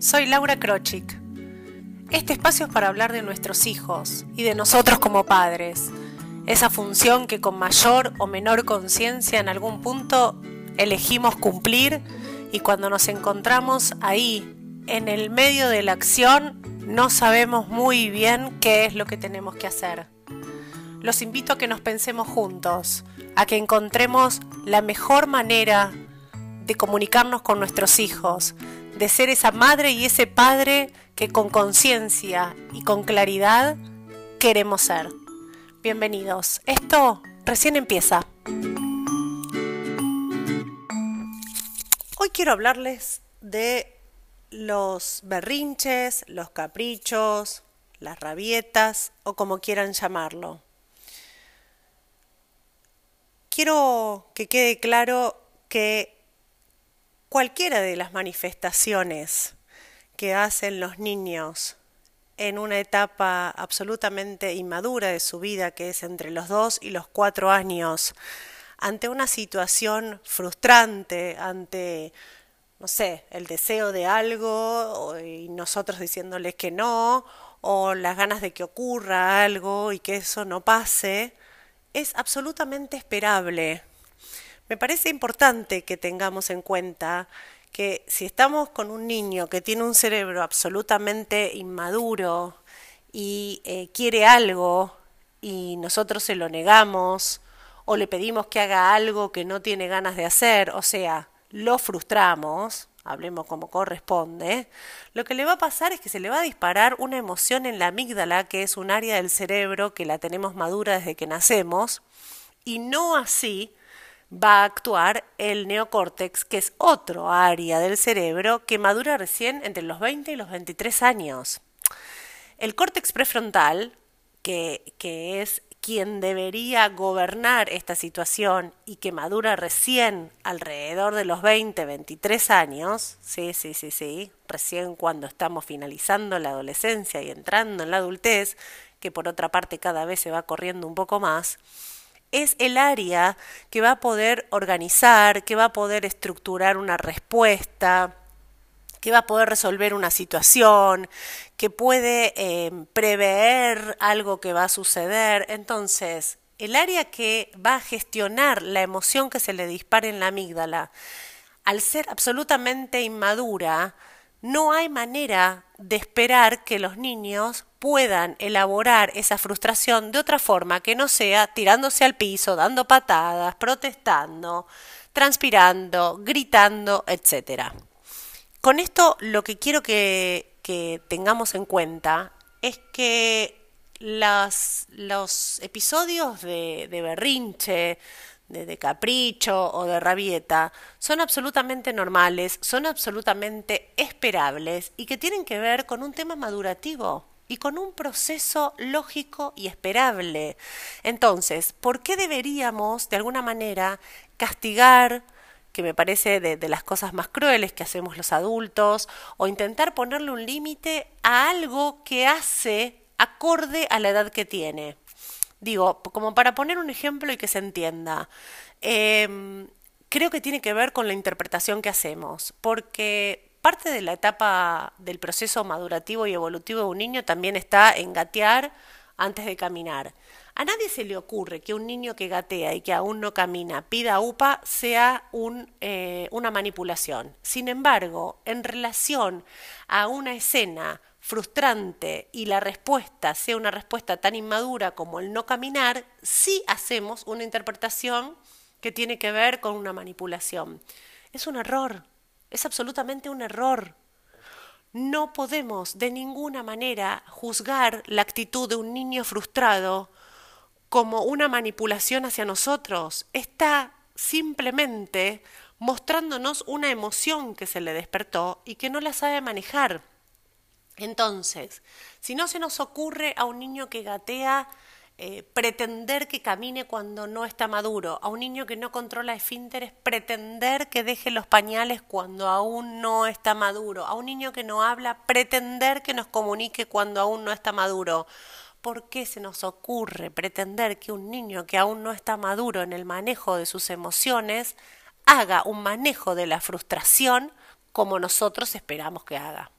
Soy Laura Krochik. Este espacio es para hablar de nuestros hijos y de nosotros como padres, esa función que con mayor o menor conciencia en algún punto elegimos cumplir y cuando nos encontramos ahí, en el medio de la acción, no sabemos muy bien qué es lo que tenemos que hacer. Los invito a que nos pensemos juntos, a que encontremos la mejor manera de comunicarnos con nuestros hijos, de ser esa madre y ese padre que con conciencia y con claridad queremos ser. Bienvenidos. Esto recién empieza. Hoy quiero hablarles de los berrinches, los caprichos, las rabietas o como quieran llamarlo. Quiero que quede claro que cualquiera de las manifestaciones que hacen los niños en una etapa absolutamente inmadura de su vida, que es entre los dos y los cuatro años, ante una situación frustrante, ante, no sé, el deseo de algo y nosotros diciéndoles que no, o las ganas de que ocurra algo y que eso no pase, es absolutamente esperable. Me parece importante que tengamos en cuenta que si estamos con un niño que tiene un cerebro absolutamente inmaduro y eh, quiere algo y nosotros se lo negamos, o le pedimos que haga algo que no tiene ganas de hacer, o sea, lo frustramos, hablemos como corresponde, lo que le va a pasar es que se le va a disparar una emoción en la amígdala, que es un área del cerebro que la tenemos madura desde que nacemos, y no así va a actuar el neocórtex, que es otro área del cerebro que madura recién entre los 20 y los 23 años. El córtex prefrontal, que, que es quien debería gobernar esta situación y que madura recién alrededor de los 20, 23 años, sí, sí, sí, sí, recién cuando estamos finalizando la adolescencia y entrando en la adultez, que por otra parte cada vez se va corriendo un poco más, es el área que va a poder organizar, que va a poder estructurar una respuesta, que va a poder resolver una situación, que puede eh, prever algo que va a suceder. Entonces, el área que va a gestionar la emoción que se le dispare en la amígdala, al ser absolutamente inmadura, no hay manera de esperar que los niños puedan elaborar esa frustración de otra forma que no sea tirándose al piso, dando patadas, protestando, transpirando, gritando, etcétera. Con esto lo que quiero que, tengamos en cuenta es que los episodios de, berrinche, de, capricho o de rabieta son absolutamente normales, son absolutamente esperables y que tienen que ver con un tema madurativo y con un proceso lógico y esperable. Entonces, ¿por qué deberíamos de alguna manera castigar que me parece de, las cosas más crueles que hacemos los adultos, o intentar ponerle un límite a algo que hace acorde a la edad que tiene. Digo, como para poner un ejemplo y que se entienda, em, creo que tiene que ver con la interpretación que hacemos, porque parte de la etapa del proceso madurativo y evolutivo de un niño también está en gatear antes de caminar. A nadie se le ocurre que un niño que gatea y que aún no camina pida UPA sea eh, una manipulación. Sin embargo, en relación a una escena frustrante y la respuesta sea una respuesta tan inmadura como el no caminar, sí hacemos una interpretación que tiene que ver con una manipulación. Es un error, es absolutamente un error. No podemos de ninguna manera juzgar la actitud de un niño frustrado como una manipulación hacia nosotros. Está simplemente mostrándonos una emoción que se le despertó y que no la sabe manejar. Entonces, si no se nos ocurre a un niño que gatea eh, pretender que camine cuando no está maduro, a un niño que no controla esfínteres, pretender que deje los pañales cuando aún no está maduro, a un niño que no habla, pretender que nos comunique cuando aún no está maduro. ¿Por qué se nos ocurre pretender que un niño que aún no está maduro en el manejo de sus emociones haga un manejo de la frustración como nosotros esperamos que haga?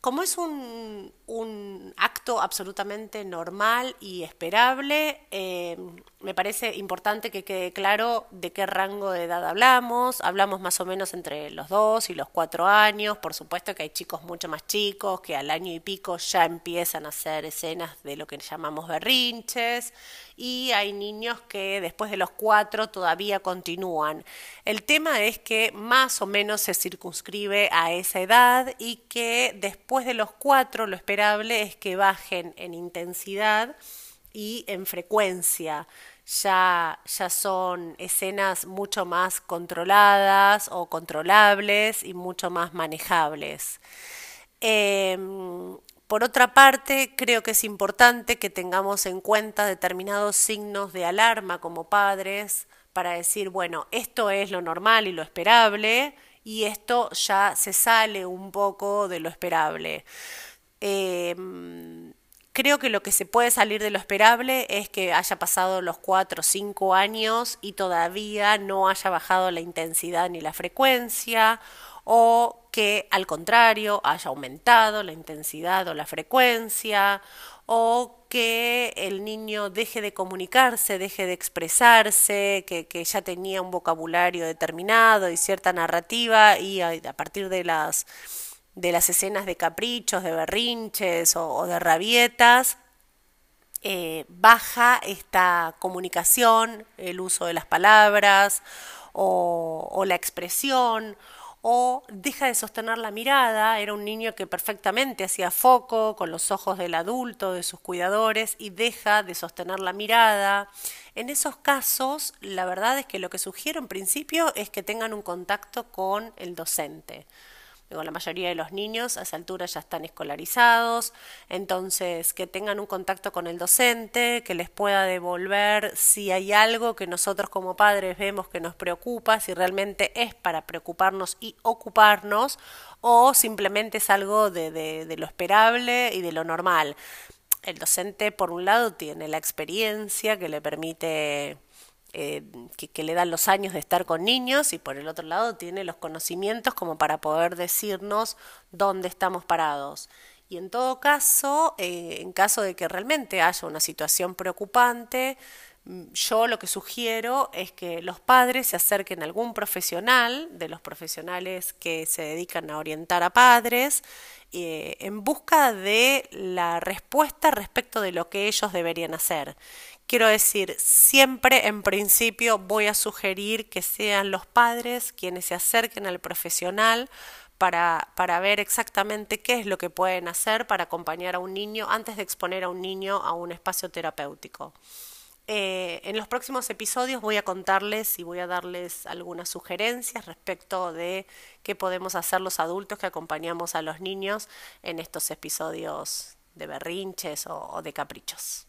Como es un, un, acto absolutamente normal y esperable, eh, me parece importante que quede claro de qué rango de edad hablamos. Hablamos más o menos entre los dos y los cuatro años. Por supuesto que hay chicos mucho más chicos que al año y pico ya empiezan a hacer escenas de lo que llamamos berrinches. Y hay niños que después de los cuatro todavía continúan. El tema es que más o menos se circunscribe a esa edad y que después de los cuatro lo esperable es que bajen en intensidad y en frecuencia. Ya, ya son escenas mucho más controladas o controlables y mucho más manejables. Em, por otra parte, creo que es importante que tengamos en cuenta determinados signos de alarma como padres para decir, bueno, esto es lo normal y lo esperable y esto ya se sale un poco de lo esperable. Eh, Creo que lo que se puede salir de lo esperable es que haya pasado los cuatro o cinco años y todavía no haya bajado la intensidad ni la frecuencia, o que al contrario haya aumentado la intensidad o la frecuencia, o que el niño deje de comunicarse, deje de expresarse, que, que ya tenía un vocabulario determinado y cierta narrativa y a, partir de las de las escenas de caprichos, de berrinches o, de rabietas, eh, baja esta comunicación, el uso de las palabras o, la expresión, o deja de sostener la mirada, era un niño que perfectamente hacía foco con los ojos del adulto, de sus cuidadores, y deja de sostener la mirada. En esos casos, la verdad es que lo que sugiero en principio es que tengan un contacto con el docente la mayoría de los niños a esa altura ya están escolarizados, entonces que tengan un contacto con el docente, que les pueda devolver si hay algo que nosotros como padres vemos que nos preocupa, si realmente es para preocuparnos y ocuparnos o simplemente es algo de, de, de lo esperable y de lo normal. El docente, por un lado, tiene la experiencia que le permite eh, que, le dan los años de estar con niños y por el otro lado tiene los conocimientos como para poder decirnos dónde estamos parados. Y en todo caso, eh, en caso de que realmente haya una situación preocupante, yo lo que sugiero es que los padres se acerquen a algún profesional, de los profesionales que se dedican a orientar a padres, eh, en busca de la respuesta respecto de lo que ellos deberían hacer. Quiero decir, siempre en principio voy a sugerir que sean los padres quienes se acerquen al profesional para, para, ver exactamente qué es lo que pueden hacer para acompañar a un niño antes de exponer a un niño a un espacio terapéutico. Eh, en los próximos episodios voy a contarles y voy a darles algunas sugerencias respecto de qué podemos hacer los adultos que acompañamos a los niños en estos episodios de berrinches o de caprichos.